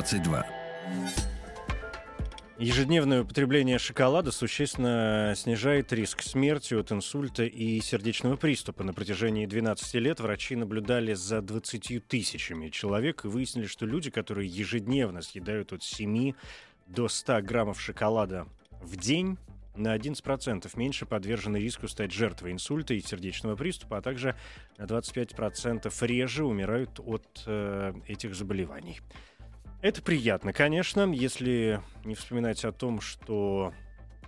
22. Ежедневное употребление шоколада существенно снижает риск смерти от инсульта и сердечного приступа. На протяжении 12 лет врачи наблюдали за 20 тысячами человек и выяснили, что люди, которые ежедневно съедают от 7 до 100 граммов шоколада в день, на 11% меньше подвержены риску стать жертвой инсульта и сердечного приступа, а также на 25% реже умирают от э, этих заболеваний. Это приятно, конечно, если не вспоминать о том, что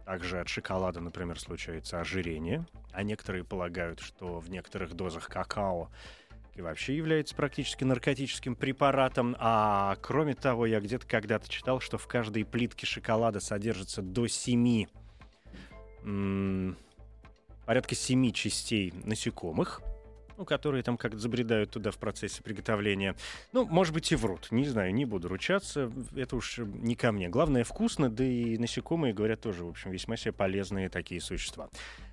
также от шоколада, например, случается ожирение, а некоторые полагают, что в некоторых дозах какао и вообще является практически наркотическим препаратом. А кроме того, я где-то когда-то читал, что в каждой плитке шоколада содержится до 7 м, порядка 7 частей насекомых, ну, которые там как-то забредают туда в процессе приготовления. Ну, может быть, и врут. Не знаю, не буду ручаться. Это уж не ко мне. Главное, вкусно, да и насекомые, говорят, тоже, в общем, весьма себе полезные такие существа.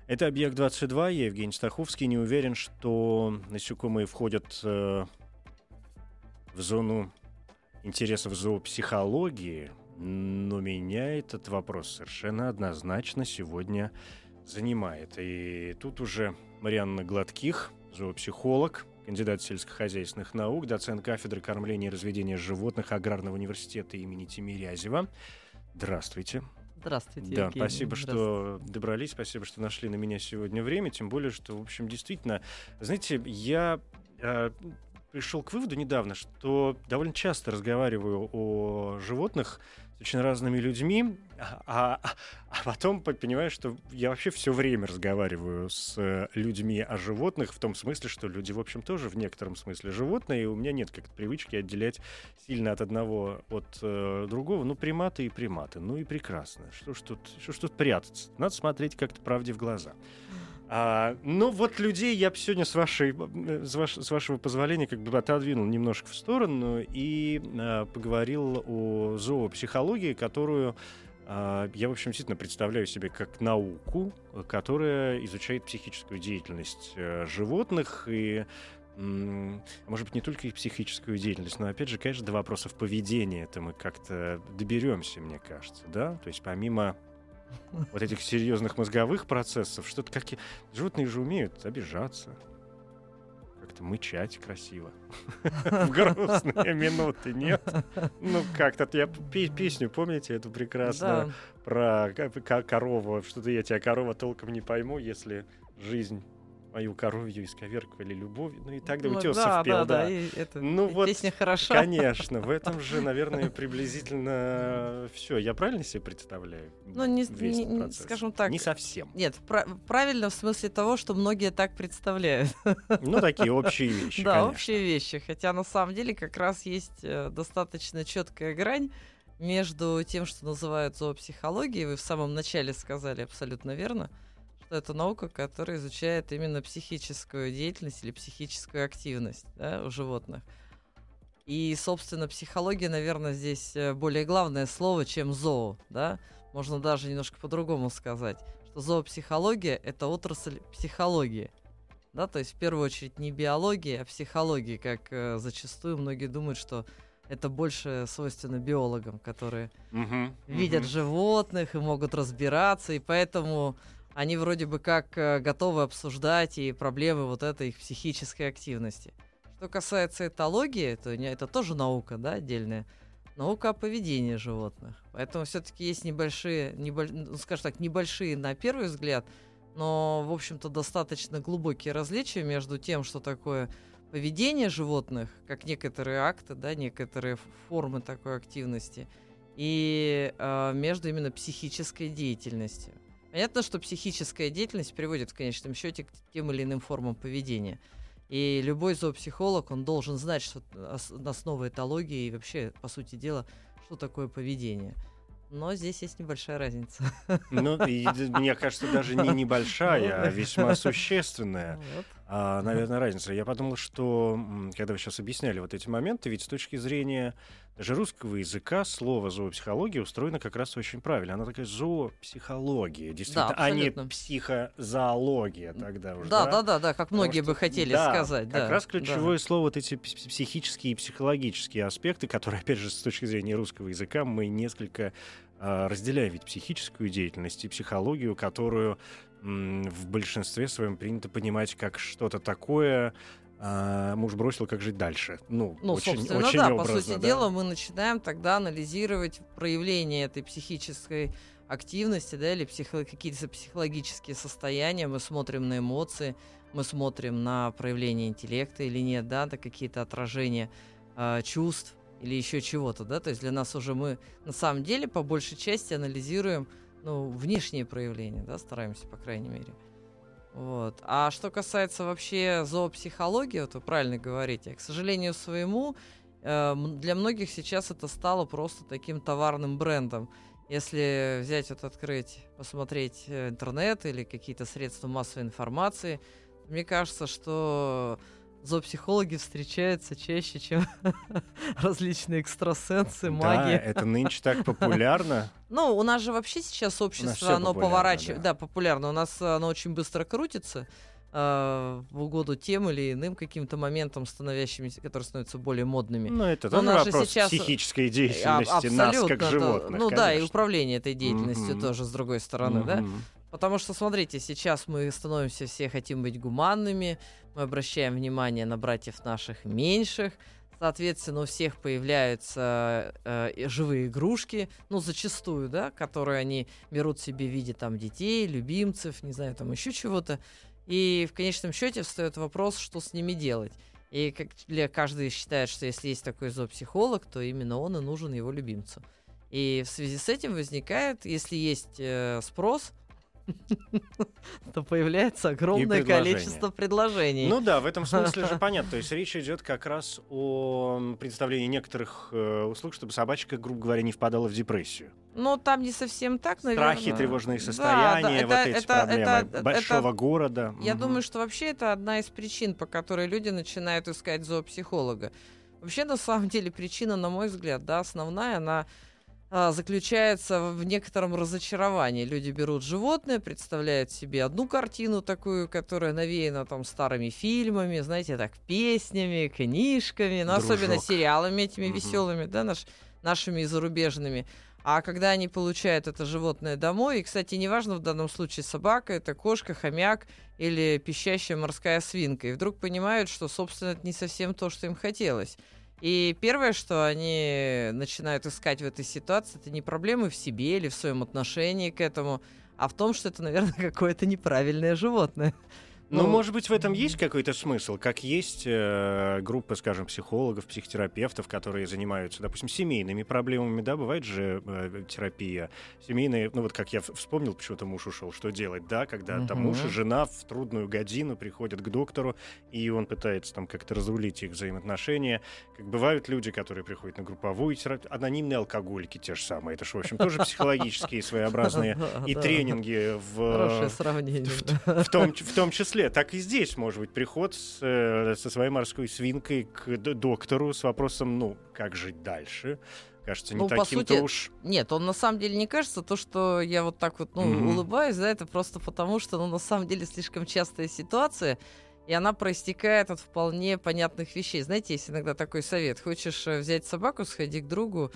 Это «Объект-22». Я Евгений Стаховский. Не уверен, что насекомые входят э, в зону интересов зоопсихологии, но меня этот вопрос совершенно однозначно сегодня занимает. И тут уже Марианна Гладких, зоопсихолог, кандидат сельскохозяйственных наук, доцент кафедры кормления и разведения животных Аграрного университета имени Тимирязева. Здравствуйте. Здравствуйте, Да, Евгений. спасибо, что добрались, спасибо, что нашли на меня сегодня время, тем более, что, в общем, действительно, знаете, я э, пришел к выводу недавно, что довольно часто разговариваю о животных с очень разными людьми, а, а- потом по- понимаю, что я вообще все время разговариваю с э, людьми о животных, в том смысле, что люди, в общем, тоже в некотором смысле животные, и у меня нет как-то привычки отделять сильно от одного от э, другого. Ну, приматы и приматы. Ну и прекрасно. Что ж тут, что ж тут прятаться? Надо смотреть как-то правде в глаза. А, ну вот людей я бы сегодня с, вашей, с, ваш- с вашего позволения как бы отодвинул немножко в сторону и а, поговорил о зоопсихологии, которую я, в общем, действительно представляю себе как науку, э, которая изучает психическую деятельность э, животных и может быть, не только их психическую деятельность, но, опять же, конечно, до вопросов поведения это мы как-то доберемся, мне кажется, да? То есть помимо вот этих серьезных мозговых процессов, что-то как... Животные же умеют обижаться, как-то мычать красиво. В грустные минуты, нет? Ну, как-то я пе- песню, помните, эту прекрасную? Про ко- ко- корову. Что-то я тебя, корова, толком не пойму, если жизнь мою коровью исковеркали любовью. Ну и так далее. Ну, Утесов да, пел, да, да. и это, Ну и вот, песня хороша. Конечно, в этом же, наверное, приблизительно все. Я правильно себе представляю? Ну, не, не- скажем так. Не совсем. Нет, пра- правильно в смысле того, что многие так представляют. Ну, такие общие вещи, да, конечно. общие вещи. Хотя на самом деле как раз есть э, достаточно четкая грань между тем, что называют зоопсихологией. Вы в самом начале сказали абсолютно верно, что это наука, которая изучает именно психическую деятельность или психическую активность да, у животных. И, собственно, психология, наверное, здесь э, более главное слово, чем зоо, да? Можно даже немножко по-другому сказать, что зоопсихология — это отрасль психологии. Да, то есть в первую очередь не биология, а психология, как э, зачастую многие думают, что это больше свойственно биологам, которые Мгм, видят мгм. животных и могут разбираться, и поэтому они вроде бы как э, готовы обсуждать и проблемы вот этой их психической активности. Что касается этологии, то это тоже наука, да, отдельная. Наука о поведении животных. Поэтому все-таки есть небольшие, неболь- ну, скажем так, небольшие на первый взгляд, но, в общем-то, достаточно глубокие различия между тем, что такое поведение животных, как некоторые акты, да, некоторые формы такой активности, и э, между именно психической деятельностью. Понятно, что психическая деятельность приводит в конечном счете к тем или иным формам поведения. И любой зоопсихолог, он должен знать, что ос- основа этологии и вообще, по сути дела, что такое поведение. Но здесь есть небольшая разница. Ну, и, мне кажется, даже не небольшая, а весьма существенная. Вот. А, наверное, разница. Я подумал, что когда вы сейчас объясняли вот эти моменты, ведь с точки зрения даже русского языка слово зоопсихология устроено как раз очень правильно. Она такая зоопсихология, действительно, а не психозоология тогда уже. Да, да, да, да, как Потому многие что- бы хотели да, сказать. Как да, раз да. ключевое слово вот эти пс- психические и психологические аспекты, которые, опять же, с точки зрения русского языка мы несколько а, разделяем. Ведь психическую деятельность и психологию, которую в большинстве своем принято понимать как что-то такое, а, муж бросил, как жить дальше. Ну, Ну, очень, собственно, очень да, по образно, сути да. дела, мы начинаем тогда анализировать проявление этой психической активности, да, или психо- какие-то психологические состояния, мы смотрим на эмоции, мы смотрим на проявление интеллекта или нет, да, на какие-то отражения а, чувств или еще чего-то, да, то есть для нас уже мы на самом деле по большей части анализируем, ну, внешние проявления, да, стараемся, по крайней мере. Вот. А что касается вообще зоопсихологии, вот вы правильно говорите, к сожалению своему, э, для многих сейчас это стало просто таким товарным брендом. Если взять вот открыть, посмотреть э, интернет или какие-то средства массовой информации, мне кажется, что зоопсихологи встречаются чаще, чем различные экстрасенсы, Да, маги. это нынче так популярно. Ну, у нас же вообще сейчас общество, оно поворачивает. да. Да. популярно. У нас э, оно очень быстро крутится э, в угоду тем или иным каким-то моментам, становящимися, которые становятся более модными. Ну, это Но тоже же вопрос сейчас- психической А- деятельности нас, как да. животных. Ну да, и конечно. управление этой деятельностью Мгм. тоже, с другой стороны, да. Мгм. Потому что, смотрите, сейчас мы становимся все хотим быть гуманными, мы обращаем внимание на братьев наших меньших, соответственно, у всех появляются э, живые игрушки, ну, зачастую, да, которые они берут себе в виде там детей, любимцев, не знаю, там еще чего-то. И в конечном счете встает вопрос, что с ними делать. И как для каждый считает, что если есть такой зоопсихолог, то именно он и нужен его любимцу. И в связи с этим возникает, если есть э, спрос, то появляется огромное количество предложений. Ну да, в этом смысле же понятно. То есть речь идет как раз о м, представлении некоторых э, услуг, чтобы собачка, грубо говоря, не впадала в депрессию. Но там не совсем так, наверное. Страхи, тревожные Да, состояния, да, вот это- эти это- проблемы это- большого это- города. Я Мгм. думаю, что вообще это одна из причин, по которой люди начинают искать зоопсихолога. Вообще, на самом деле, причина, на мой взгляд, да, основная, она а, заключается в некотором разочаровании. Люди берут животное, представляют себе одну картину такую, которая навеяна там старыми фильмами, знаете, так, песнями, книжками, ну, особенно сериалами этими Мгм. веселыми, да, наш, нашими и зарубежными. А когда они получают это животное домой, и, кстати, неважно в данном случае собака, это кошка, хомяк или пищащая морская свинка, и вдруг понимают, что, собственно, это не совсем то, что им хотелось. И первое, что они начинают искать в этой ситуации, это не проблемы в себе или в своем отношении к этому, а в том, что это, наверное, какое-то неправильное животное. Ну, Ну, может быть, в этом есть какой-то смысл, как есть э, группа, скажем, психологов, психотерапевтов, которые занимаются, допустим, семейными проблемами, да, бывает же э, терапия семейная, ну вот как я вспомнил, почему-то муж ушел, что делать, да, когда там Мгм. муж и жена в трудную годину приходят к доктору, и он пытается там как-то разрулить их взаимоотношения. Как бывают люди, которые приходят на групповую терапию, анонимные алкоголики те же самые, это же, в общем, тоже психологические своеобразные и тренинги в да. в том, том числе, так и здесь может быть приход с, э, со своей морской свинкой к доктору с вопросом, ну, как жить дальше. Кажется, не Ну, таким-то сути, уж... Нет, он на самом деле не кажется, то, что я вот так вот, ну, Мгм. улыбаюсь, да, это просто потому, что, ну, на самом деле слишком частая ситуация, и она проистекает от вполне понятных вещей. Знаете, есть иногда такой совет. Хочешь э, взять собаку, сходи к другу,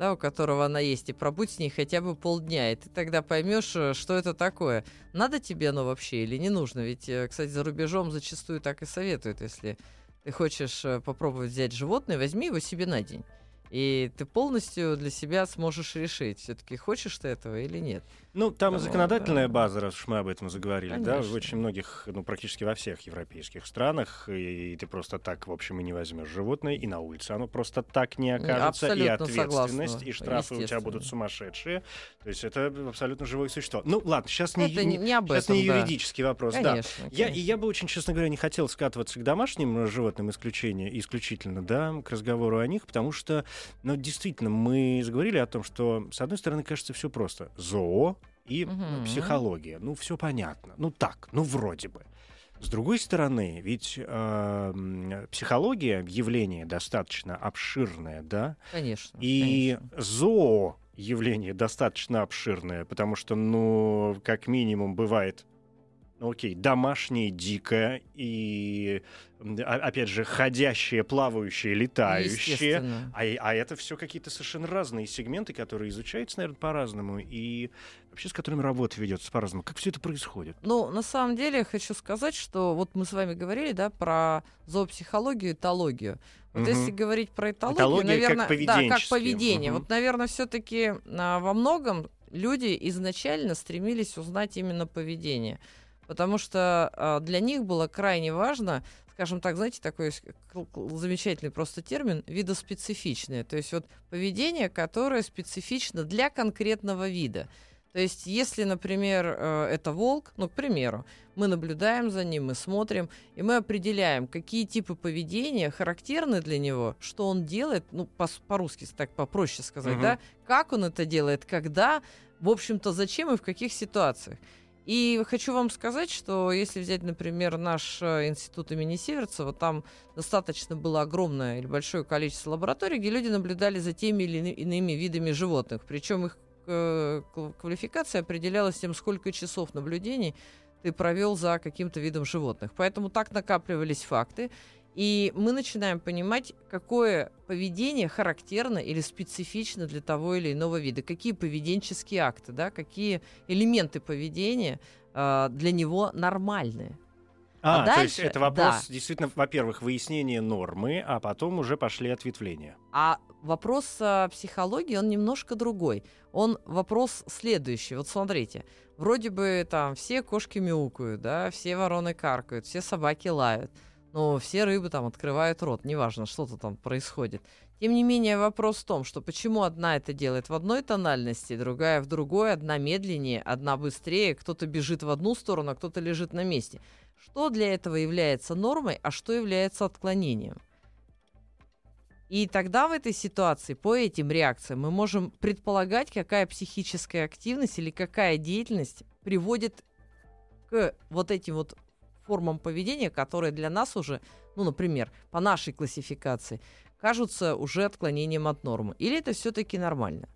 да, у которого она есть, и пробудь с ней хотя бы полдня, и ты тогда поймешь, э, что это такое. Надо тебе оно вообще или не нужно? Ведь, э, кстати, за рубежом зачастую так и советуют, если ты хочешь э, попробовать взять животное, возьми его себе на день. И ты полностью для себя сможешь решить, все-таки хочешь ты этого или нет. Ну, там и Ну, законодательная да. база, раз уж мы об этом заговорили, да, в Конечно. очень многих, ну, практически во всех европейских странах, и ты просто так, в общем, и не возьмешь животное, и на улице оно просто так не окажется, и абсолютно ответственность, согласна, и штрафы у тебя будут сумасшедшие. То есть это абсолютно живое существо. Ну, ладно, сейчас не, Это не, не об сейчас этом, не да. юридический вопрос, да. Конечно, Я, и конечно. я бы очень, честно говоря, не хотел скатываться к домашним животным исключение, исключительно, да, к разговору о них, потому что, ну, действительно, мы заговорили о том, что, с одной стороны, кажется, все просто. Зоо и Мгм. психология. Ну, все понятно. Ну, так, ну, вроде бы. С другой стороны, ведь э, психология явление достаточно обширное, да, Конечно. и конечно. зоо явление достаточно обширное, потому что, ну, как минимум, бывает, окей, домашнее, дикое и, а- опять же, ходящее, плавающее, летающее. А, а это все какие-то совершенно разные сегменты, которые изучаются, наверное, по-разному, и вообще с которыми работа ведется по-разному. Как все это происходит? Ну, на самом деле, я хочу сказать, что вот мы с вами говорили, да, про зоопсихологию, этологию. Вот Мгм. если говорить про этологию, Этология как наверное, да, как поведение. Мгм. Вот, наверное, все-таки во многом люди изначально стремились узнать именно поведение, потому что а, для них было крайне важно, скажем так, знаете, такой замечательный просто термин видоспецифичное, то есть вот поведение, которое специфично для конкретного вида. То есть, если, например, э, это волк, ну, к примеру, мы наблюдаем за ним, мы смотрим, и мы определяем, какие типы поведения характерны для него, что он делает, ну, по- по-русски так попроще сказать, Мгм. да, как он это делает, когда, в общем-то, зачем и в каких ситуациях. И хочу вам сказать, что если взять, например, наш э, институт имени Северцева, там достаточно было огромное или большое количество лабораторий, где люди наблюдали за теми или ины- иными видами животных. Причем их э, кв- квалификация определялась тем, сколько часов наблюдений ты провел за каким-то видом животных. Поэтому так накапливались факты. И мы начинаем понимать, какое поведение характерно или специфично для того или иного вида, какие поведенческие акты, да, какие элементы поведения а, для него нормальные. А, А то есть дальше- это вопрос, да. действительно, во-первых, выяснение нормы, а потом уже пошли ответвления. А вопрос а, психологии, он немножко другой. Он вопрос следующий. Вот смотрите, вроде бы там все кошки мяукают, да, все вороны каркают, все собаки лают, но все рыбы там открывают рот, неважно, что-то там происходит. Тем не менее, вопрос в том, что почему одна это делает в одной тональности, другая в другой, одна медленнее, одна быстрее, кто-то бежит в одну сторону, а кто-то лежит на месте. Что для этого является нормой, а что является отклонением? И тогда в этой ситуации по этим реакциям мы можем предполагать, какая психическая активность или какая деятельность приводит к вот этим вот формам поведения, которые для нас уже, ну, например, по нашей классификации, кажутся уже отклонением от нормы. Или это все-таки нормально?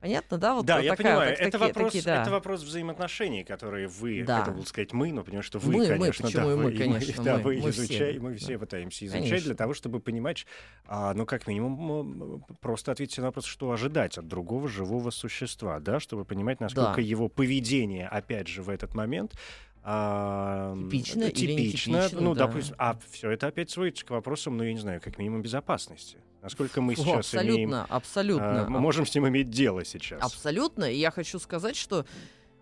Понятно, да? Вот да, вот я такая- понимаю. так- это, такие- вопрос, такие, да. это вопрос взаимоотношений, которые вы, Да. хотел бы сказать мы, но понимаю, что вы, Мы, мы, конечно, почему да, мы, вы, конечно, да, мы, вы мы все, изучаете, мы да. все пытаемся изучать Конечно. для того, чтобы понимать, а, ну, как минимум, просто ответить на вопрос, что ожидать от другого живого существа, да, чтобы понимать, насколько Да. его поведение, опять же, в этот момент а, Типично или типично, нетипично, ну, да. допустим, а все это опять сводится к вопросам, ну, я не знаю, как минимум безопасности. Насколько мы О, сейчас абсолютно, имеем, абсолютно. а, мы можем с ним иметь дело сейчас. Абсолютно. И я хочу сказать, что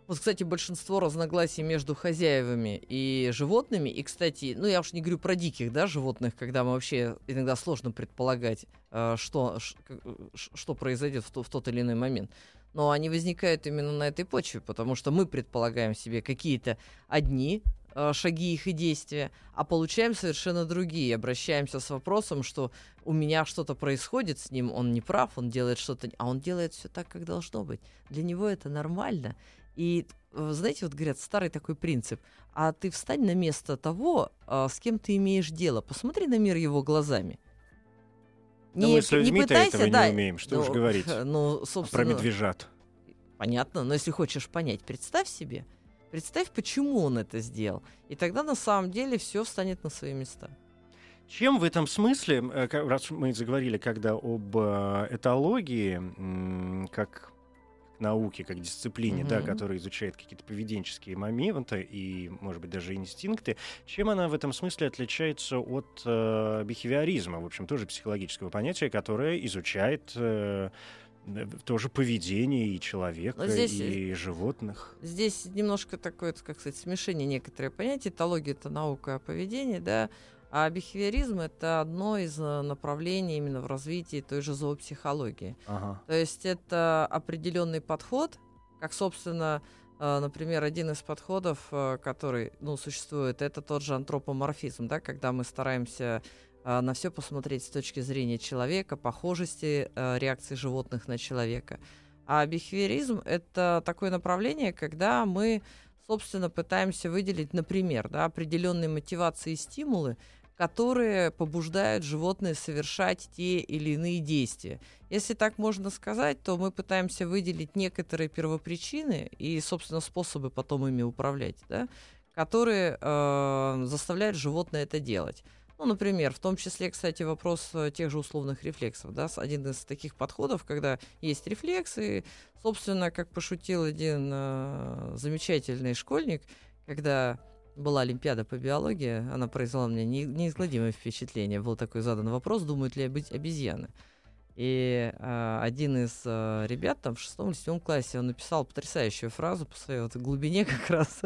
вот, кстати, большинство разногласий между хозяевами и животными, и, кстати, ну, я уж не говорю про диких, да, животных, когда мы вообще иногда сложно предполагать, э, что, э, что произойдет в тот или иной момент. Но они возникают именно на этой почве, потому что мы предполагаем себе какие-то одни э, шаги их и действия, а получаем совершенно другие. Обращаемся с вопросом, что у меня что-то происходит с ним, он не прав, он делает что-то, а он делает все так, как должно быть. Для него это нормально. И э, знаете, вот говорят, старый такой принцип, а ты встань на место того, а, с кем ты имеешь дело, посмотри на мир его глазами. Да мы с людьми-то этого не умеем, что уж ну, говорить. Ну, Про собственно, медвежат. Понятно, но если хочешь понять, представь себе, представь, почему он это сделал. И тогда на самом деле все встанет на свои места. Чем в этом смысле, э, раз мы заговорили когда об э, этологии, как науке, как дисциплине, да, Мгм. которая изучает какие-то поведенческие моменты и, может быть, даже инстинкты, чем она в этом смысле отличается от э, бихевиоризма, в общем, тоже психологического понятия, которое изучает э, э, тоже поведение и человека, здесь, и животных. Здесь немножко такое, как сказать, смешение некоторые понятия. Этология — это наука о поведении, да, а бихевиоризм — это одно из э, направлений именно в развитии той же зоопсихологии. Ага. То есть это определенный подход, как, собственно, э, например, один из подходов, э, который ну, существует, это тот же антропоморфизм, да, когда мы стараемся на все посмотреть с точки зрения человека, похожести реакции животных на человека. А бихевиоризм — это такое направление, когда мы, собственно, пытаемся выделить, например, да, определенные мотивации и стимулы, которые побуждают животное совершать те или иные действия. Если так можно сказать, то мы пытаемся выделить некоторые первопричины и, собственно, способы потом ими управлять, да, которые э, заставляют животное это делать. Ну, например, в том числе, кстати, вопрос э, тех же условных рефлексов. Да? Один из таких подходов, когда есть рефлексы, собственно, как пошутил один э, замечательный школьник, когда была Олимпиада по биологии, она произвела мне не, неизгладимое впечатление. Был такой задан вопрос, думают ли быть обезьяны. И э, один из э, ребят там в шестом или седьмом классе, он написал потрясающую фразу по своей вот глубине как раз.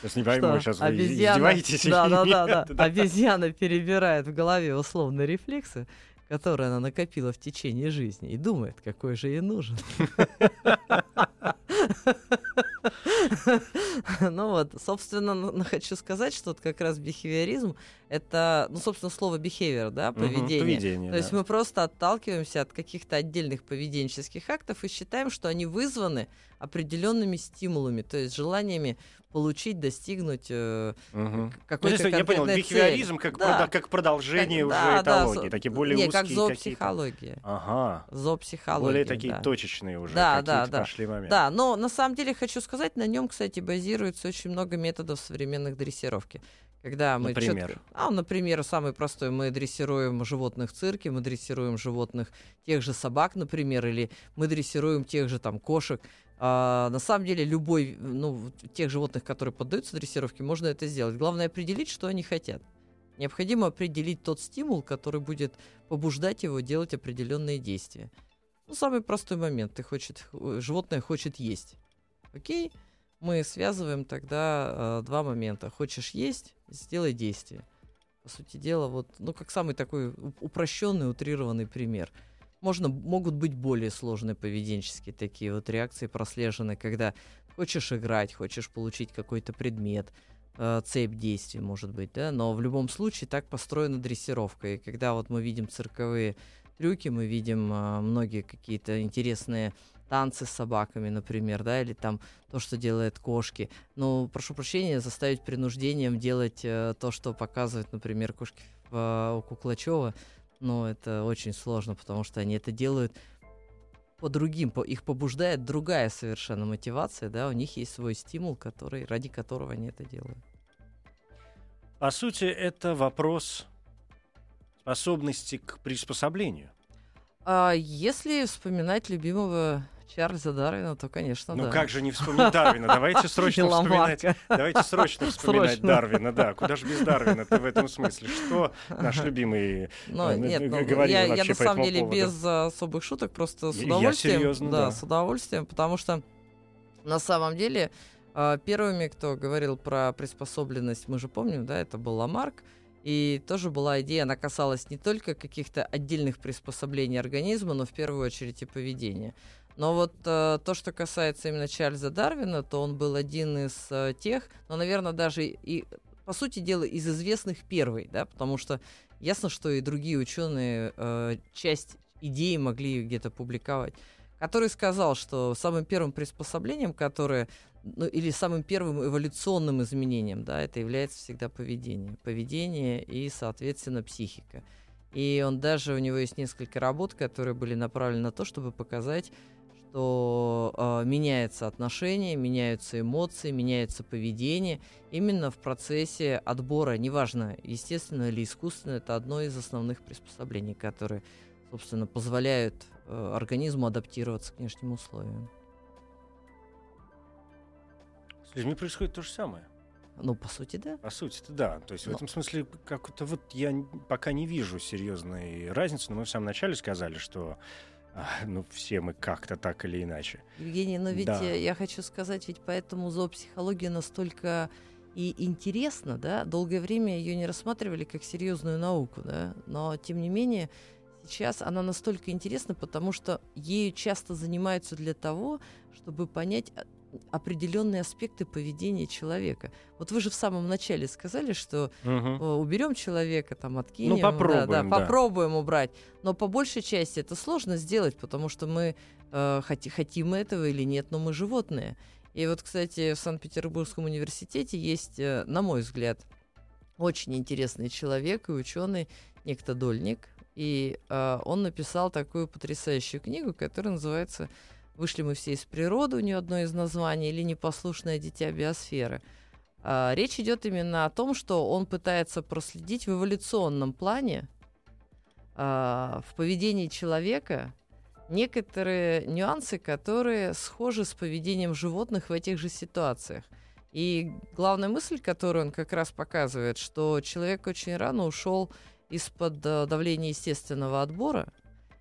Сейчас не пойму, сейчас вы обезьяна, издеваетесь да, да, да, да. Обезьяна перебирает в голове условные рефлексы, которые она накопила в течение жизни, и думает, какой же ей нужен. Ну вот, собственно, хочу сказать, что вот как раз бихевиоризм — это, ну, собственно, слово behavior, да, поведение. поведение, То есть мы просто отталкиваемся от каких-то отдельных поведенческих актов и считаем, что они вызваны определенными стимулами, то есть желаниями получить, достигнуть э, Угу. какой-то Ну, я понял, бихевиоризм как, Да. как продолжение Как- уже да, да, этологии, со- такие более Не, узкие как зоопсихология. Ага. Зоопсихология. Более такие да. точечные уже Да, да, да. пошли моменты. Да, но на самом деле хочу сказать, на нем, кстати, базируется очень много методов современных дрессировки. Когда мы Например? чётко- А, например, самый простой. Мы дрессируем животных в цирке, мы дрессируем животных, тех же собак, например, или мы дрессируем тех же там кошек. А, на самом деле, любой, ну, тех животных, которые поддаются дрессировке, можно это сделать. Главное определить, что они хотят. Необходимо определить тот стимул, который будет побуждать его делать определенные действия. Ну, самый простой момент. Ты хочет, э, животное хочет есть. Окей? Мы связываем тогда э, два момента. Хочешь есть, сделай действие. По сути дела, вот, ну, как самый такой упрощенный, утрированный пример. Можно, могут быть более сложные поведенческие такие вот реакции прослежены, когда хочешь играть, хочешь получить какой-то предмет, э, цепь действий, может быть, да, но в любом случае так построена дрессировка. И когда вот мы видим цирковые трюки, мы видим а, многие какие-то интересные танцы с собаками, например, да, или там то, что делают кошки. Ну, прошу прощения, заставить принуждением делать э, то, что показывают, например, кошки э, у Куклачева, но это очень сложно, потому что они это делают по другим, по, их побуждает другая совершенно мотивация, да, у них есть свой стимул, который, ради которого они это делают. По сути, это вопрос способности к приспособлению. А если вспоминать любимого Чарльза Дарвина, то, конечно, Ну да. как же не вспомнить Дарвина? Давайте срочно вспоминать. Давайте срочно вспоминать Срочно. Дарвина, да. Куда же без Дарвина-то в этом смысле? Что наш любимый Ну, э, нет, ну, говорил я, я вообще на по самом деле поводу? без а, особых шуток, просто с Я- я удовольствием. серьезно, да. с удовольствием, потому что на самом деле а, первыми, кто говорил про приспособленность, мы же помним, да, это был Ламарк, и тоже была идея, она касалась не только каких-то отдельных приспособлений организма, но в первую очередь и поведения. Но вот э, то, что касается именно Чарльза Дарвина, то он был один из э, тех, но, наверное, даже и, по сути дела, из известных первый, да, потому что ясно, что и другие ученые э, часть идеи могли где-то публиковать, который сказал, что самым первым приспособлением, которое, ну, или самым первым эволюционным изменением, да, это является всегда поведение. Поведение и, соответственно, психика. И он даже, у него есть несколько работ, которые были направлены на то, чтобы показать, что э, меняется отношение, меняются эмоции, меняется поведение именно в процессе отбора, неважно, естественно или искусственно, это одно из основных приспособлений, которые, собственно, позволяют э, организму адаптироваться к внешним условиям. С людьми происходит то же самое. Ну, по сути, да. По сути-то да. То есть в Но- этом смысле как-то вот я пока не вижу серьезной разницы. Но мы в самом начале сказали, что а, ну, все мы как-то так или иначе. Евгений, но ведь Да. э, я хочу сказать, ведь поэтому зоопсихология настолько и интересна, да, долгое время ее не рассматривали как серьезную науку, да, но тем не менее сейчас она настолько интересна, потому что ею часто занимаются для того, чтобы понять а, определенные аспекты поведения человека. Вот вы же в самом начале сказали, что Мгм. э, уберем человека, там откинем, да, попробуем, да, да. попробуем убрать. Но по большей части это сложно сделать, потому что мы э, хоти- хотим этого или нет, но мы животные. И вот, кстати, в Санкт-Петербургском университете есть, э, на мой взгляд, очень интересный человек и ученый, некто Дольник. И э, он написал такую потрясающую книгу, которая называется «Вышли мы все из природы», у нее одно из названий, или «Непослушное дитя биосферы». А, Речь идет именно о том, что он пытается проследить в эволюционном плане а, в поведении человека некоторые нюансы, которые схожи с поведением животных в этих же ситуациях. И главная мысль, которую он как раз показывает, что человек очень рано ушел из-под э, давления естественного отбора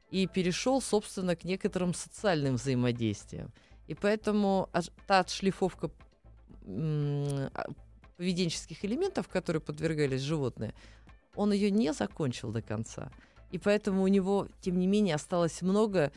и перешел, собственно, к некоторым социальным взаимодействиям. И поэтому та отшлифовка а, поведенческих элементов, которые подвергались животные, он ее не закончил до конца. И поэтому у него, тем не менее, осталось много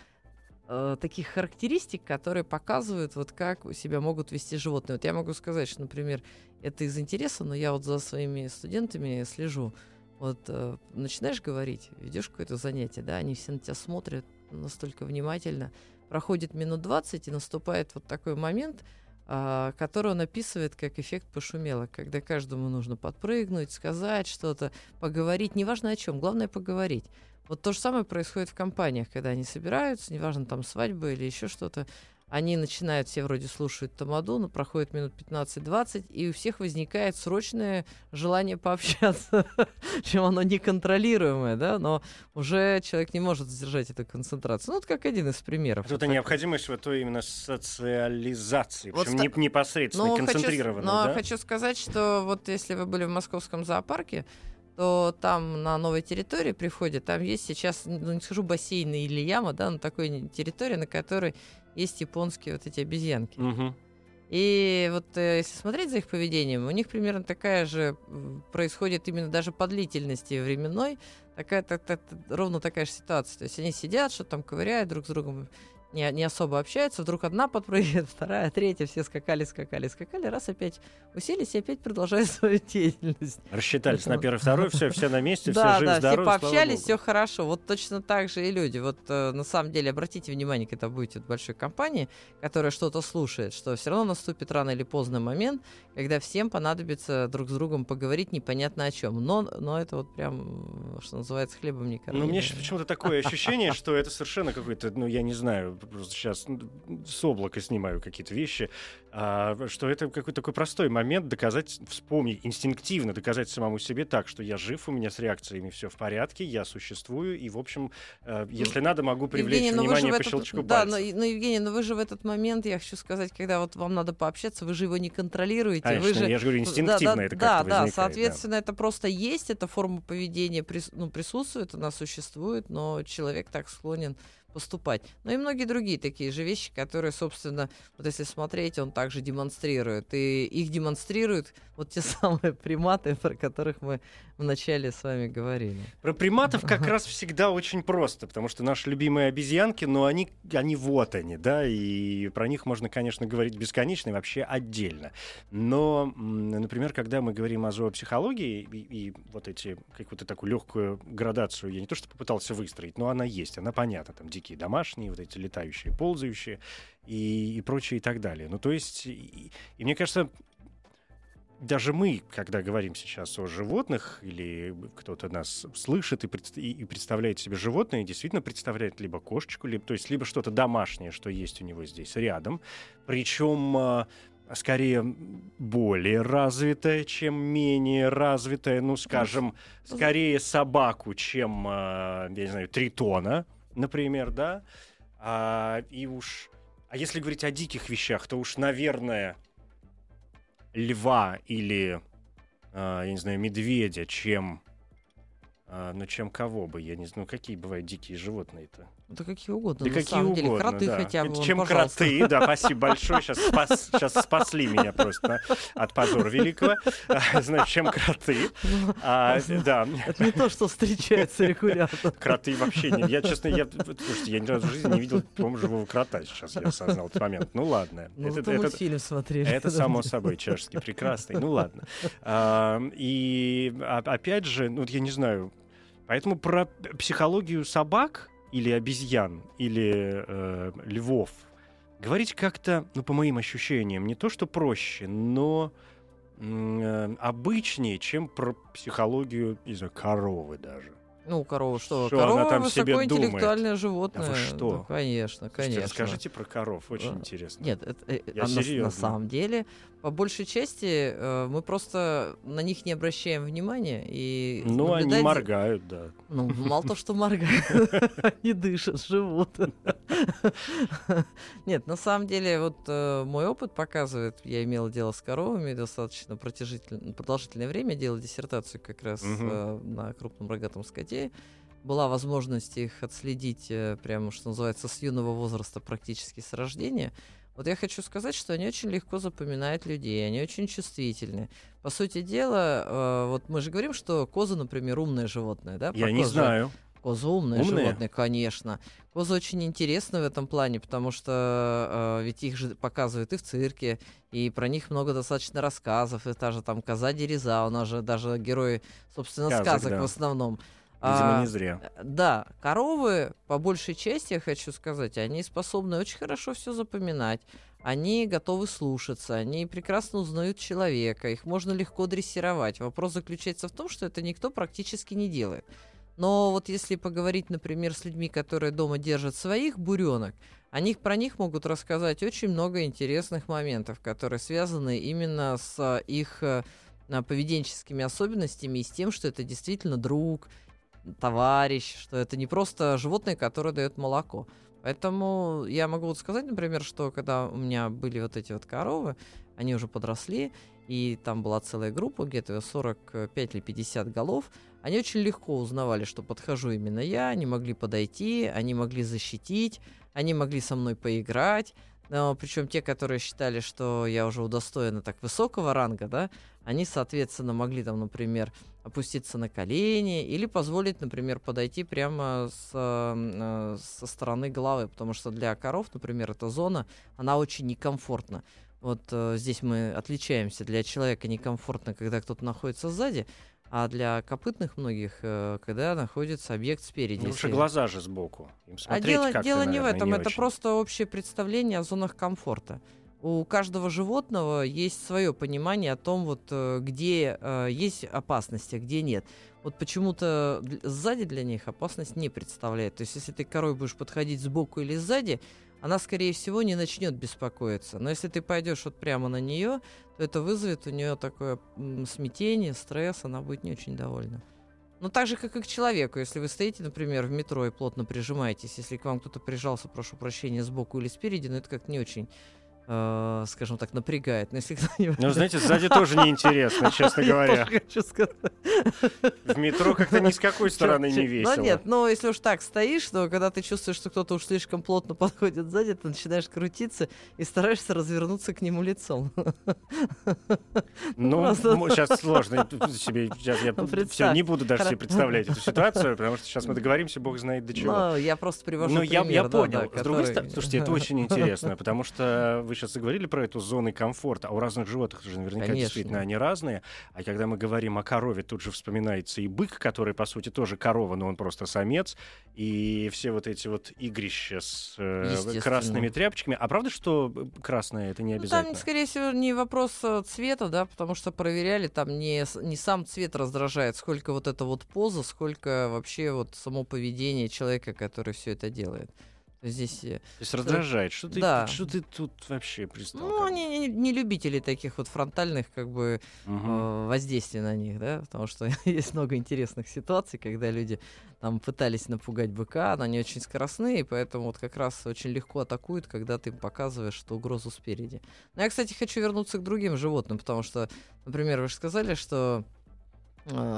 э, таких характеристик, которые показывают, вот как себя могут вести животные. Вот я могу сказать, что, например, это из интереса, но я вот за своими студентами слежу. Вот э, начинаешь говорить, ведешь какое-то занятие, да, они все на тебя смотрят настолько внимательно. Проходит минут 20, и наступает вот такой момент, а, который он описывает как эффект пошумелок, когда каждому нужно подпрыгнуть, сказать что-то, поговорить, неважно о чем, главное поговорить. Вот то же самое происходит в компаниях, когда они собираются, неважно там свадьба или еще что-то, они начинают, все вроде слушают тамаду, но проходит минут 15-20, и у всех возникает срочное желание пообщаться, чем оно неконтролируемое, да, но уже человек не может сдержать эту концентрацию. Ну, это как один из примеров. Тут Вот необходимость вот той именно социализации, Вот причем ста- не- непосредственно, концентрированной, но да? хочу сказать, что вот если вы были в московском зоопарке, то там на новой территории приходят, там есть сейчас, ну не скажу бассейны или яма, да, но такой территория, на которой есть японские вот эти обезьянки. Мгм. И вот э, если смотреть за их поведением, у них примерно такая же происходит именно даже по длительности временной, такая, та- та- та- ровно такая же ситуация. То есть они сидят, что там ковыряют друг с другом, не, не особо общаются, вдруг одна подпрыгивает, вторая, третья, все скакали, скакали, скакали, раз опять уселись и опять продолжают свою деятельность. Рассчитались на первый, второй, все, все на месте, все живы, да, все здоровы, слава пообщались, все хорошо. Вот точно так же и люди. Вот э, на самом деле обратите внимание, когда будете в большой компании, которая что-то слушает, что все равно наступит рано или поздно момент, когда всем понадобится друг с другом поговорить непонятно о чем. Но, но это вот прям, что называется, хлебом не корми. Ну, мне сейчас почему-то такое ощущение, что это совершенно какой-то, ну, я не знаю, просто сейчас с облака снимаю какие-то вещи, а, что это какой-то такой простой момент доказать, вспомнить, инстинктивно доказать самому себе так, что я жив, у меня с реакциями все в порядке, я существую, и, в общем, э, если надо, могу привлечь Евгений, ну же внимание по этот- щелчку Да, но, пальца. но, Евгений, но вы же в этот момент, я хочу сказать, когда вот вам надо пообщаться, вы же его не контролируете. Конечно, вы же, я же говорю, Да, инстинктивно да, это да, как-то да, да. соответственно, это просто есть, эта форма поведения прис- ну, присутствует, она существует, но человек так склонен поступать. Ну и многие другие такие же вещи, которые, собственно, вот если смотреть, он также демонстрирует. И их демонстрируют вот те самые приматы, про которых мы вначале с вами говорили. Про приматов как раз всегда очень просто, потому что наши любимые обезьянки, но они, они вот они, да, и про них можно, конечно, говорить бесконечно и вообще отдельно. Но, например, когда мы говорим о зоопсихологии и, и вот эти, какую-то такую легкую градацию, я не то что попытался выстроить, но она есть, она понятна, там дикие домашние, вот эти летающие, ползающие и, и прочее и так далее. Ну, то есть, и, и мне кажется, даже мы, когда говорим сейчас о животных, или кто-то нас слышит и, пред- и- и представляет себе животное, действительно представляет либо кошечку, либо, то есть либо что-то домашнее, что есть у него здесь рядом, причем а, скорее более развитое, чем менее развитое, ну, скажем, скорее собаку, чем, а, я не знаю, тритона, например, да, А, и уж, а если говорить о диких вещах, то уж, наверное, льва или, а, я не знаю, медведя, чем А, но чем кого бы, я не знаю, ну какие бывают дикие животные-то? Да какие угодно, Да на какие самом деле. угодно, Кроты да. хотя бы, вон, Чем пожалуйста. кроты, да, спасибо большое, сейчас, спас- сейчас спасли меня просто от позора великого. Значит, чем кроты? А, да, Это не то, что встречается регулярно. Кроты вообще не... Я, честно, я... Слушайте, я ни разу в жизни не видел, по-моему, живого крота сейчас, я осознал этот момент. Ну ладно. Ну, Это- это- мультфильм смотрели. Это само собой чешский, прекрасный. Ну ладно. А, И а- опять же, ну вот я не знаю, поэтому про психологию собак или обезьян или э, львов говорить как-то, ну по моим ощущениям, не то что проще, но э, обычнее, чем про психологию из коровы даже. Ну, корова что? Что она корова там себе высокоинтеллектуальное животное. А вы что? Ну, конечно, Слушайте, конечно. Расскажите про коров, очень А, интересно. Нет, это, э, Я а на, на самом деле, по большей части, э, мы просто на них не обращаем внимания. И Ну, они наблюдать за- моргают, да. Ну, мало того, что моргают, они дышат, живут. Нет, на самом деле, вот э, мой опыт показывает, я имела дело с коровами достаточно продолжительное время, делала диссертацию как раз э, на крупном рогатом скоте. Была возможность их отследить э, прямо, что называется, с юного возраста, практически с рождения. Вот я хочу сказать, что они очень легко запоминают людей, они очень чувствительны. По сути дела, э, вот мы же говорим, что коза, например, умное животное, да? Я Про не коз же- знаю. Коза умное Умные? животное, конечно. Козы очень интересны в этом плане, потому что э, ведь их же показывают и в цирке, и про них много достаточно рассказов, и та же там коза Дереза, у нас же даже герои, собственно, Сказок, сказок да. в основном. Видимо, А, не зря. Э, Да, коровы, по большей части, я хочу сказать, они способны очень хорошо все запоминать. Они готовы слушаться, они прекрасно узнают человека, их можно легко дрессировать. Вопрос заключается в том, что это никто практически не делает. Но вот если поговорить, например, с людьми, которые дома держат своих буренок, они про них могут рассказать очень много интересных моментов, которые связаны именно с их э, поведенческими особенностями и с тем, что это действительно друг, товарищ, что это не просто животное, которое дает молоко. Поэтому я могу вот сказать, например, что когда у меня были вот эти вот коровы, они уже подросли, и там была целая группа, где-то 45 или 50 голов, они очень легко узнавали, что подхожу именно я, они могли подойти, они могли защитить, они могли со мной поиграть. Но причем те, которые считали, что я уже удостоена так высокого ранга, да, они, соответственно, могли там, например, опуститься на колени или позволить, например, подойти прямо с, э, со стороны головы, потому что для коров, например, эта зона, она очень некомфортна. Вот э, здесь мы отличаемся. Для человека некомфортно, когда кто-то находится сзади, а для копытных многих, э, когда находится объект спереди. Ну, же глаза же сбоку. Им а смотреть дело, как-то, дело не в наверное, этом, это очень. просто общее представление о зонах комфорта. У каждого животного есть свое понимание о том, вот, э, где э, есть опасность, а где нет. Вот почему-то сзади для них опасность не представляет. То есть, если ты к корой будешь подходить сбоку или сзади, она, скорее всего, не начнет беспокоиться. Но если ты пойдешь вот прямо на нее, то это вызовет у нее такое смятение, стресс, она будет не очень довольна. Ну, так же, как и к человеку. Если вы стоите, например, в метро и плотно прижимаетесь, если к вам кто-то прижался, прошу прощения, сбоку или спереди, ну, это как не очень, э, скажем так, напрягает. Но если кто-нибудь... Ну, знаете, сзади тоже неинтересно, честно говоря. В метро как-то ни с какой стороны не чё- весело. Ну нет, но если уж так стоишь, то когда ты чувствуешь, что кто-то уж слишком плотно подходит сзади, ты начинаешь крутиться и стараешься развернуться к нему лицом. Ну, Просто- сейчас сложно себе, сейчас я Ну, все, не буду даже себе представлять эту ситуацию, потому что сейчас мы договоримся, бог знает до чего. Ну, я просто привожу Ну, я, понял. С другой стороны, слушайте, это очень интересно, потому что вы сейчас заговорили про эту зону комфорта, а у разных животных же наверняка Конечно. действительно они разные. А когда мы говорим о корове, тут же вспоминается и бык, который, по сути, тоже корова, но он просто самец, и все вот эти вот игрища с э, красными тряпочками. А правда, что э, красное это не Ну, обязательно? там, скорее всего, не вопрос э, цвета, да, потому что проверяли, там не, не сам цвет раздражает, сколько вот эта вот поза, сколько вообще вот само поведение человека, который все это делает. Здесь, э, То есть раздражает. Что ты, Да. что ты тут вообще пристал? ну, они не, не любители таких вот фронтальных, как бы, э, воздействий на них, да, потому что есть много интересных ситуаций, когда люди там пытались напугать быка, но они очень скоростные, поэтому вот как раз очень легко атакуют, когда ты им показываешь, что угрозу спереди. Но я, кстати, хочу вернуться к другим животным, потому что, например, вы же сказали, что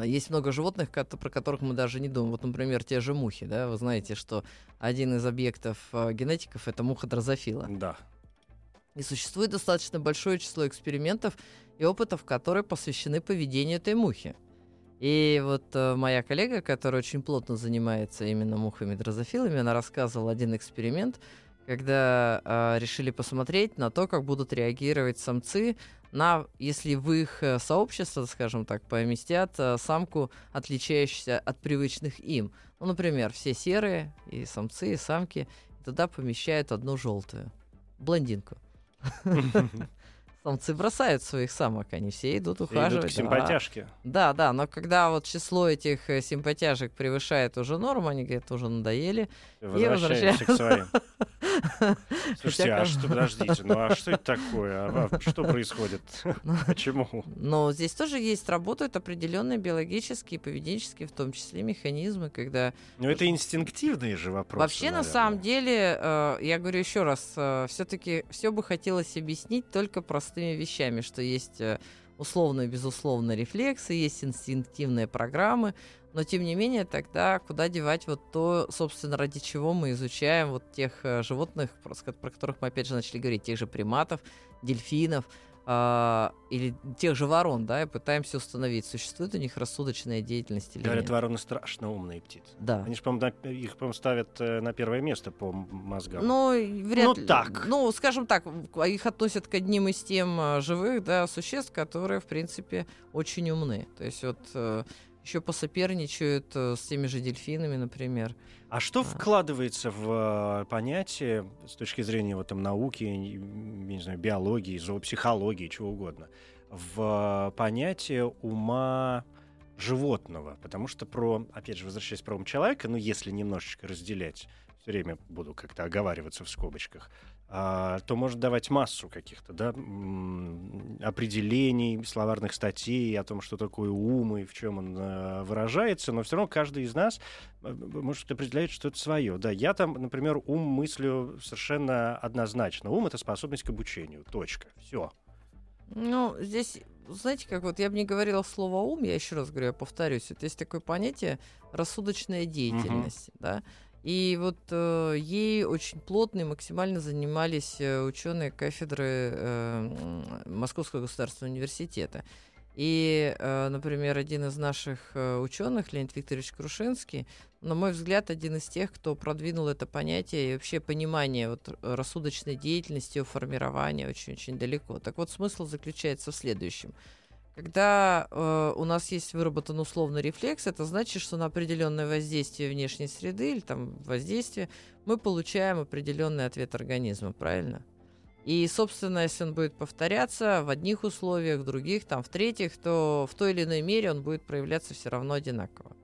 Есть много животных, про которых мы даже не думаем. Вот, например, те же мухи, да, вы знаете, что один из объектов а, генетиков это муха дрозофила. Да. И существует достаточно большое число экспериментов и опытов, которые посвящены поведению этой мухи. И вот э, моя коллега, которая очень плотно занимается именно мухами дрозофилами, она рассказывала один эксперимент, когда э, решили посмотреть на то, как будут реагировать самцы на, если в их э, сообщество, скажем так, поместят э, самку, отличающуюся от привычных им. Ну, например, все серые, и самцы, и самки, и туда помещают одну желтую, блондинку. Самцы бросают своих самок, они все идут Идут ухаживать. к да. симпатяшке. Да, да, но когда вот число этих э, симпатяжек превышает уже норму, они говорят, уже надоели. Возвращаемся к своим. Слушайте, а что, подождите, ну а что это такое? А, что происходит? Почему? Но здесь тоже есть, работают определенные биологические, поведенческие, в том числе механизмы, когда Ну это инстинктивные же вопросы. Вообще, на самом деле, э, я говорю еще раз, все-таки все бы хотелось объяснить только простыми вещами, что есть э, условно и безусловно рефлексы, есть инстинктивные программы, но тем не менее тогда куда девать вот то, собственно, ради чего мы изучаем вот тех э, животных, про, с ко- про которых мы опять же начали говорить, тех же приматов, дельфинов, а, или тех же ворон, да, и пытаемся установить, существует у них рассудочная деятельность или Говорят, нет. вороны страшно умные птицы. Да. Они же, по-моему, на- их, по-моему, ставят э, на первое место по мозгам. Ну, вряд Ну, ли. так. Ну, скажем так, в- их относят к одним из тем а, живых да, существ, которые, в принципе, очень умны. То есть вот еще посоперничают э, с теми же дельфинами, например. А что А. вкладывается в э, понятие с точки зрения вот, там, науки, не, знаю, биологии, зоопсихологии, чего угодно, в э, понятие ума животного? Потому что про, опять же, возвращаясь про ум человека, ну, если немножечко разделять, все время буду как-то оговариваться в скобочках, то может давать массу каких-то да, определений, словарных статей о том, что такое ум и в чем он э, выражается, но все равно каждый из нас э, может определять что-то свое. Да, я там, например, ум мыслю совершенно однозначно. Ум — это способность к обучению. Точка. Все. Ну, здесь, знаете, как вот я бы не говорила слово ум, я еще раз говорю, я повторюсь, это есть такое понятие рассудочная деятельность, да. И вот э, ей очень плотно и максимально занимались э, ученые кафедры э, Московского государственного университета. И, э, например, один из наших э, ученых, Леонид Викторович Крушинский, на мой взгляд, один из тех, кто продвинул это понятие и вообще понимание вот, рассудочной деятельности, ее формирования очень-очень далеко. Так вот, смысл заключается в следующем. Когда э, у нас есть выработан условный рефлекс, это значит, что на определенное воздействие внешней среды или там воздействие мы получаем определенный ответ организма, правильно? И, собственно, если он будет повторяться в одних условиях, в других, там, в третьих, то в той или иной мере он будет проявляться все равно одинаково.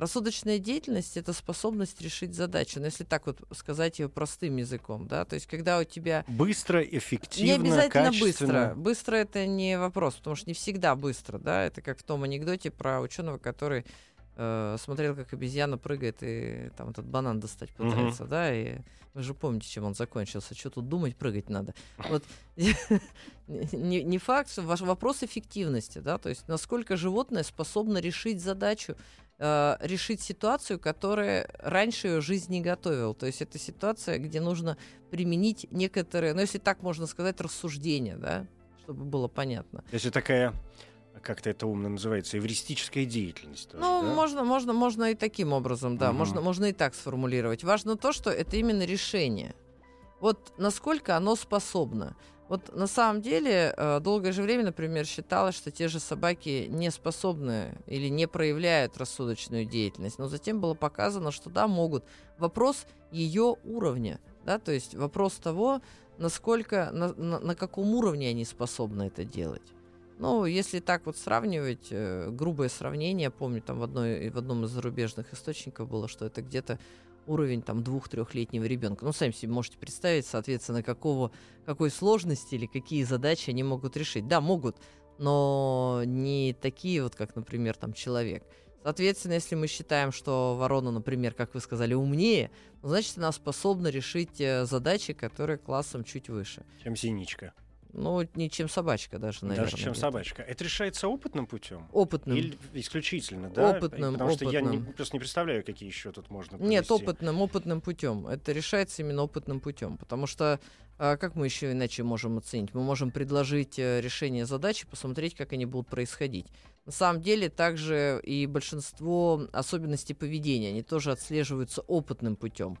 Рассудочная деятельность это способность решить задачу. Но если так вот сказать ее простым языком, да, то есть когда у тебя Быстро, эффективно, не обязательно качественно. быстро. Быстро это не вопрос, потому что не всегда быстро, да. Это как в том анекдоте про ученого, который э, смотрел, как обезьяна прыгает и там этот банан достать пытается, да. И вы же помните, чем он закончился. Что тут думать, прыгать надо. Вот не, не факт, ваш вопрос эффективности, да, то есть насколько животное способно решить задачу, э, решить ситуацию, которая раньше ее жизнь не готовила. То есть это ситуация, где нужно применить некоторые, ну если так можно сказать, рассуждения, да, чтобы было понятно. То есть это такая, как-то это умно называется, эвристическая деятельность. тоже, Ну, да? можно, можно, можно и таким образом, да, Мгм. можно, можно и так сформулировать. Важно то, что это именно решение. Вот насколько оно способно. Вот на самом деле э, долгое же время, например, считалось, что те же собаки не способны или не проявляют рассудочную деятельность, но затем было показано, что да, могут. Вопрос ее уровня, да, то есть вопрос того, насколько, на, на- на каком уровне они способны это делать. Ну, если так вот сравнивать, э, грубое сравнение, я помню, там в, одной, в одном из зарубежных источников было, что это где-то уровень там двух-трехлетнего ребенка. Ну, сами себе можете представить, соответственно, какого, какой сложности или какие задачи они могут решить. Да, могут, но не такие вот, как, например, там человек. Соответственно, если мы считаем, что ворона, например, как вы сказали, умнее, значит, она способна решить э, задачи, которые классом чуть выше. Чем синичка. Ну, не чем собачка даже, наверное. Даже чем где-то. собачка. Это решается опытным путем? Опытным. Или исключительно, да? Опытным, Потому что я не- опытным. просто не представляю, какие еще тут можно Нет, привести. опытным, опытным путем. Это решается именно опытным путем. Потому что а, как мы еще иначе можем оценить? Мы можем предложить э, решение задачи, посмотреть, как они будут происходить. На самом деле, также и большинство особенностей поведения, они тоже отслеживаются опытным путем.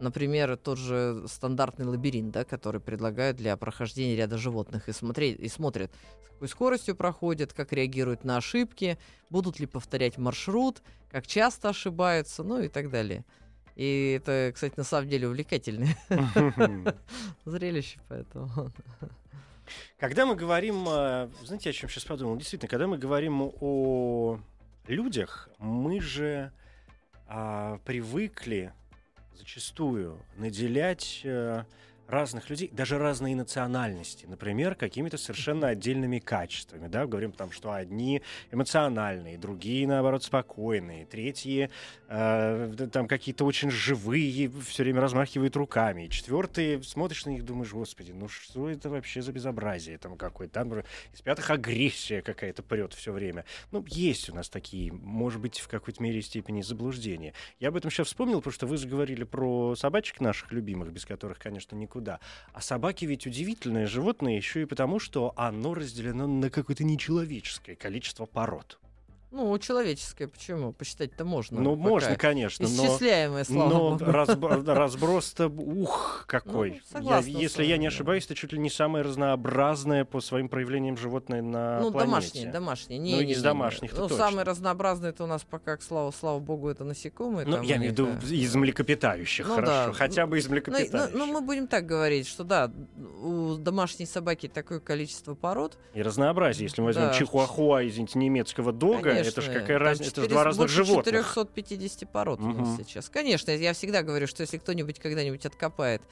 Например, тот же стандартный лабиринт, да, который предлагают для прохождения ряда животных и, смотреть, и смотрят, с какой скоростью проходят, как реагируют на ошибки, будут ли повторять маршрут, как часто ошибаются, ну и так далее. И это, кстати, на самом деле увлекательное зрелище, поэтому. Когда мы говорим, э, знаете, о чем сейчас подумал? Действительно, когда мы говорим о людях, мы же а, привыкли зачастую наделять э, разных людей, даже разные национальности, например, какими-то совершенно отдельными качествами. Да? Говорим там, что одни эмоциональные, другие, наоборот, спокойные, третьи э, там какие-то очень живые, все время размахивают руками. Четвертые смотришь на них, думаешь, господи, ну что это вообще за безобразие там какое-то? Там из пятых агрессия какая-то прет все время. Ну, есть у нас такие, может быть, в какой-то мере степени заблуждения. Я об этом сейчас вспомнил, потому что вы заговорили про собачек наших любимых, без которых, конечно, никуда. А собаки ведь удивительное животное еще и потому, что оно разделено на какое-то нечеловеческое количество пород. Ну, человеческое, почему? Посчитать-то можно. ну, пока. можно, конечно, но... Исчисляемое, слава Но богу. разб- разброс-то, ух, какой. Ну, Я- согласна с если я не ошибаюсь, это чуть ли не самое разнообразное по своим проявлениям животное на Ну, планете. домашние, домашние. Не, Ну, не, из не, домашних-то Ну, точно. самые разнообразные это у нас пока, к слава, слава богу, это насекомые. Ну, я имею в виду из млекопитающих, Ну, хорошо. да. Хотя бы из Ну, и- млекопитающих. ну, ну, мы будем так говорить, что да, у домашней собаки такое количество пород. И разнообразие. Если мы возьмем Да. чихуахуа, извините, немецкого дога, это же Конечно, какая разница, это же 400 два разных животных. 450 пород у нас сейчас. Конечно, я всегда говорю, что если кто-нибудь когда-нибудь откопает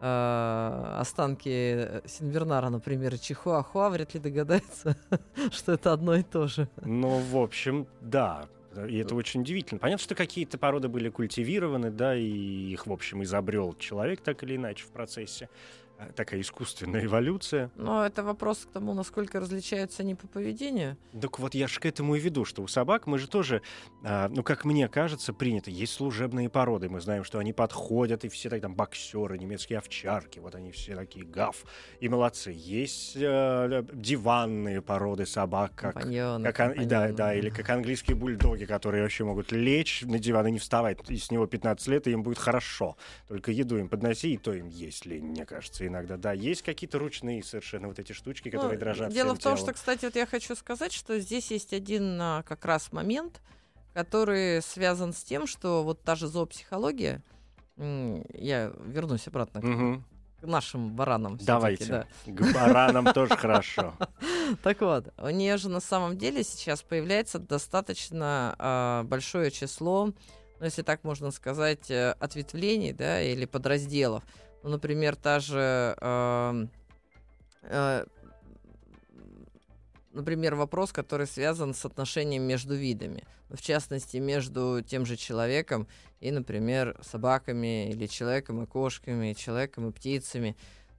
э, останки э, Синвернара, например, и Чихуахуа, вряд ли догадается, что это одно и то же. Ну, в общем, да. И это очень удивительно. Понятно, что какие-то породы были культивированы, да, и их, в общем, изобрел человек так или иначе в процессе. А, Такая искусственная эволюция. Но это вопрос к тому, насколько различаются они по поведению. Так вот я же к этому и веду, что у собак мы же тоже, а, ну, как мне кажется, принято. Есть служебные породы. Мы знаем, что они подходят, и все так, там боксеры, немецкие овчарки, вот они все такие гав и молодцы. Есть э, диванные породы собак, как Компаньоны, как ан- и да, компаньоны. да, или как английские бульдоги, которые вообще могут лечь на диван и не вставать. И с него 15 лет, и им будет хорошо. Только еду им подноси, и то им есть лень, мне кажется, иногда. Да, есть какие-то ручные совершенно вот эти штучки, которые Ну, дрожат Дело в том, телом. что, кстати, вот я хочу сказать, что здесь есть один а, как раз момент, который связан с тем, что вот та же зоопсихология, я вернусь обратно к- Мгм. к нашим баранам. Давайте. да. К баранам тоже хорошо. Так вот, у нее же на самом деле сейчас появляется достаточно а, большое число, ну, если так можно сказать, э, ответвлений, да, или подразделов. Ну, например, та же, ам, э, например, вопрос, который связан с отношением между видами. Ну, В частности, между тем же человеком и, например, собаками, или человеком и кошками, человеком и птицами.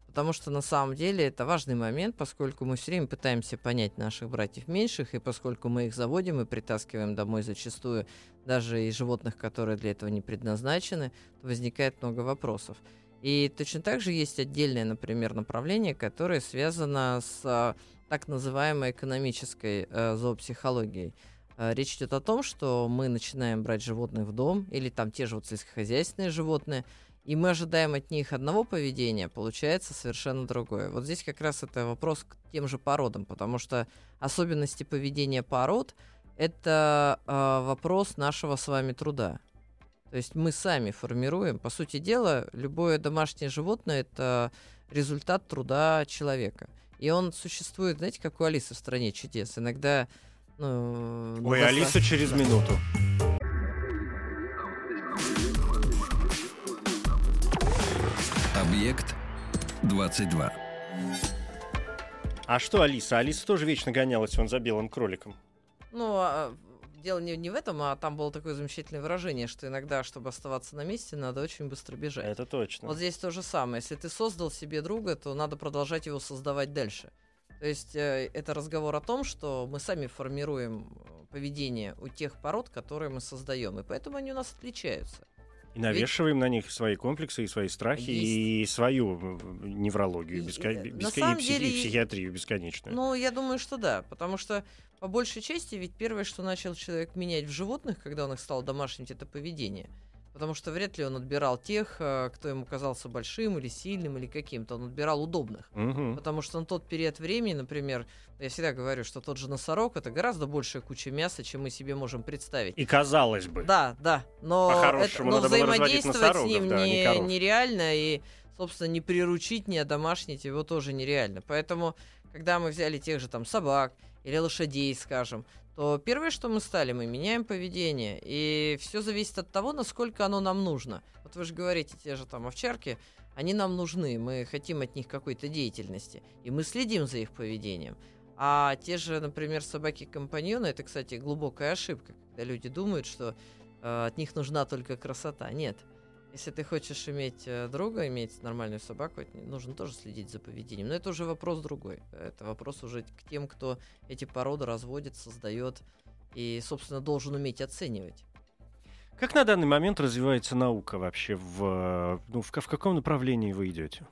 Потому что на самом деле это важный момент, поскольку мы все время пытаемся понять наших братьев меньших, и поскольку мы их заводим и притаскиваем домой зачастую даже и животных, которые для этого не предназначены, то возникает много вопросов. И точно так же есть отдельное, например, направление, которое связано с а, так называемой экономической э, зоопсихологией. Э, Речь идет о том, что мы начинаем брать животных в дом, или там те же вот сельскохозяйственные животные, и мы ожидаем от них одного поведения, получается совершенно другое. Вот здесь как раз это вопрос к тем же породам, потому что особенности поведения пород — это э, вопрос нашего с вами труда. То есть мы сами формируем, по сути дела, любое домашнее животное — это результат труда человека. И он существует, знаете, как у Алисы в «Стране чудес». Иногда... Ну, Ой, Алиса через минуту. Объект 22. А что Алиса? Алиса тоже вечно гонялась вон за белым кроликом. Ну, а, дело не, не в этом, а там было такое замечательное выражение, что иногда, чтобы оставаться на месте, надо очень быстро бежать. Это точно. Вот здесь то же самое. Если ты создал себе друга, то надо продолжать его создавать дальше. То есть э, это разговор о том, что мы сами формируем э, поведение у тех пород, которые мы создаем, и поэтому они у нас отличаются. И навешиваем Ведь... на них свои комплексы и свои страхи Есть. и свою неврологию, и, беско... Э, беско... и, псих... деле... и психиатрию бесконечную. Ну, я думаю, что да, потому что по большей части ведь первое, что начал человек менять в животных, когда он их стал домашним, это поведение – Потому что вряд ли он отбирал тех, э, кто ему казался большим или сильным или каким-то. Он отбирал удобных. Угу. Потому что на тот период времени, например, я всегда говорю, что тот же носорог это гораздо большая куча мяса, чем мы себе можем представить. И казалось бы. Да, да. Но, это, но взаимодействовать с ним да, не, не нереально. И, собственно, не приручить, не одомашнить его тоже нереально. Поэтому, когда мы взяли тех же там собак или лошадей, скажем, то первое, что мы стали, мы меняем поведение. И все зависит от того, насколько оно нам нужно. Вот вы же говорите, те же там овчарки, они нам нужны, мы хотим от них какой-то деятельности, и мы следим за их поведением. А те же, например, собаки-компаньоны, это, кстати, глубокая ошибка, когда люди думают, что э, от них нужна только красота. Нет. Если ты хочешь иметь э, друга, иметь нормальную собаку, нужно тоже следить за поведением. Но это уже вопрос другой. Это вопрос уже к тем, кто эти породы разводит, создает и, собственно, должен уметь оценивать. Как на данный момент развивается наука вообще? В, ну, в, в каком направлении вы идете?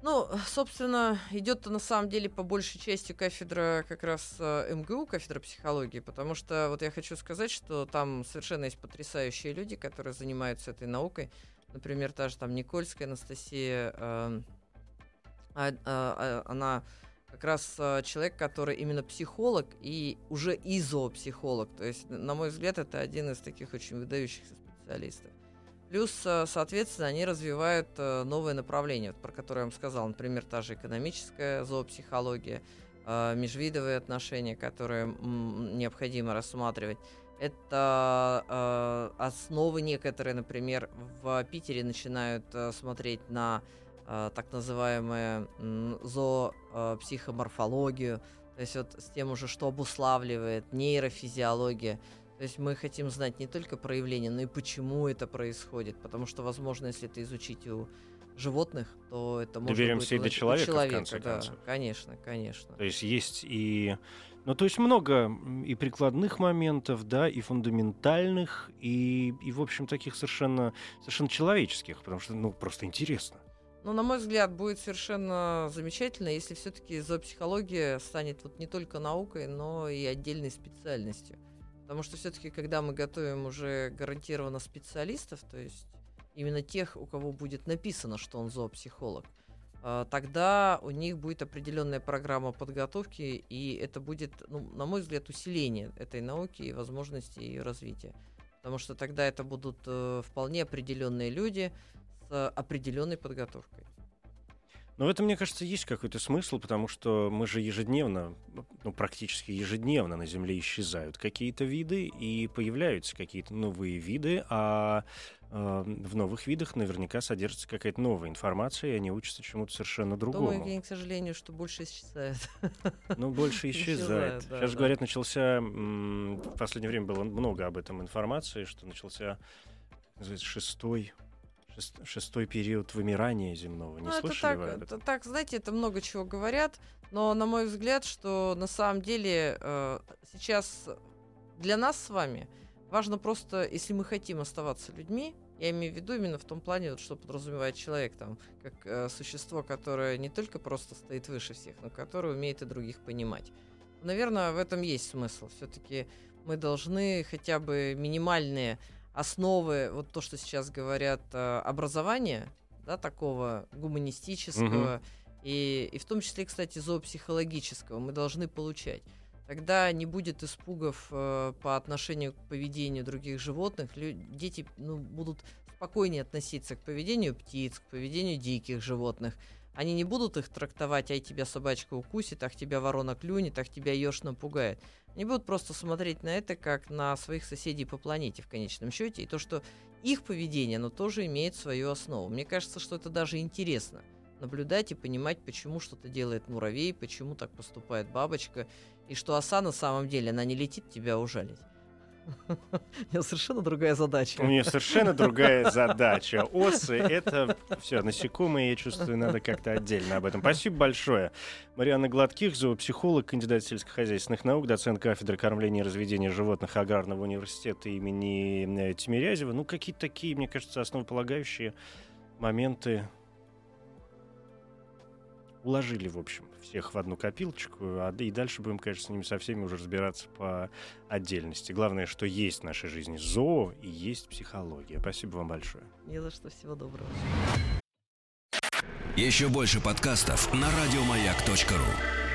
Ну, собственно, идет на самом деле по большей части кафедра как раз э, МГУ, кафедра психологии, потому что вот я хочу сказать, что там совершенно есть потрясающие люди, которые занимаются этой наукой. Например, та же там Никольская Анастасия, э, э, э, она как раз э, человек, который именно психолог и уже изопсихолог. То есть, на мой взгляд, это один из таких очень выдающихся специалистов. Плюс, э, соответственно, они развивают э, новые направления, про которые я вам сказал. Например, та же экономическая зоопсихология, э, межвидовые отношения, которые необходимо рассматривать. Это основы некоторые, например, в Питере начинают смотреть на так называемую зоопсихоморфологию, то есть вот с тем уже, что обуславливает нейрофизиология. То есть мы хотим знать не только проявление, но и почему это происходит. Потому что, возможно, если это изучить у животных, то это может Доверимся быть и до человека, человека, в конце да, концов. Конечно, конечно. То есть есть и... Ну, то есть много и прикладных моментов, да, и фундаментальных, и, и в общем, таких совершенно, совершенно человеческих, потому что, ну, просто интересно. Ну, на мой взгляд, будет совершенно замечательно, если все-таки зоопсихология станет вот не только наукой, но и отдельной специальностью. Потому что все-таки, когда мы готовим уже гарантированно специалистов, то есть именно тех, у кого будет написано, что он зоопсихолог, а, тогда у них будет определенная программа подготовки, и это будет, ну, на мой взгляд, усиление этой науки и возможности ее развития. Потому что тогда это будут э, вполне определенные люди с определенной подготовкой. Но в этом, мне кажется, есть какой-то смысл, потому что мы же ежедневно, ну, практически ежедневно на Земле исчезают какие-то виды, и появляются какие-то новые виды, а э, в новых видах наверняка содержится какая-то новая информация, и они учатся чему-то совершенно другому. Я, к сожалению, что больше исчезает. Ну, больше исчезает. Сейчас, говорят, начался... В последнее время было много об этом информации, что начался шестой шестой период вымирания земного. Не ну, слышали это так, вы об этом? Это так, знаете, это много чего говорят, но на мой взгляд, что на самом деле э, сейчас для нас с вами важно просто, если мы хотим оставаться людьми, я имею в виду именно в том плане, вот, что подразумевает человек, там, как э, существо, которое не только просто стоит выше всех, но которое умеет и других понимать. Наверное, в этом есть смысл. Все-таки мы должны хотя бы минимальные основы, вот то, что сейчас говорят, э, образования, да, такого гуманистического, угу. и, и в том числе, кстати, зоопсихологического, мы должны получать. Тогда не будет испугов э, по отношению к поведению других животных. Лю- дети ну, будут спокойнее относиться к поведению птиц, к поведению диких животных. Они не будут их трактовать, ай, тебя собачка укусит, ах, тебя ворона клюнет, ах, тебя еж напугает. Они будут просто смотреть на это как на своих соседей по планете в конечном счете. И то, что их поведение, оно тоже имеет свою основу. Мне кажется, что это даже интересно наблюдать и понимать, почему что-то делает муравей, почему так поступает бабочка, и что оса на самом деле, она не летит тебя ужалить. У нее совершенно другая задача. У нее совершенно другая задача. Осы — это все, насекомые, я чувствую, надо как-то отдельно об этом. Спасибо большое. Марианна Гладких, зоопсихолог, кандидат сельскохозяйственных наук, доцент кафедры кормления и разведения животных Аграрного университета имени э, Тимирязева. Ну, какие-то такие, мне кажется, основополагающие моменты уложили, в общем, всех в одну копилочку, а, и дальше будем, конечно, с ними со всеми уже разбираться по отдельности. Главное, что есть в нашей жизни зоо и есть психология. Спасибо вам большое. Не за что, всего доброго. Еще больше подкастов на радиомаяк.ру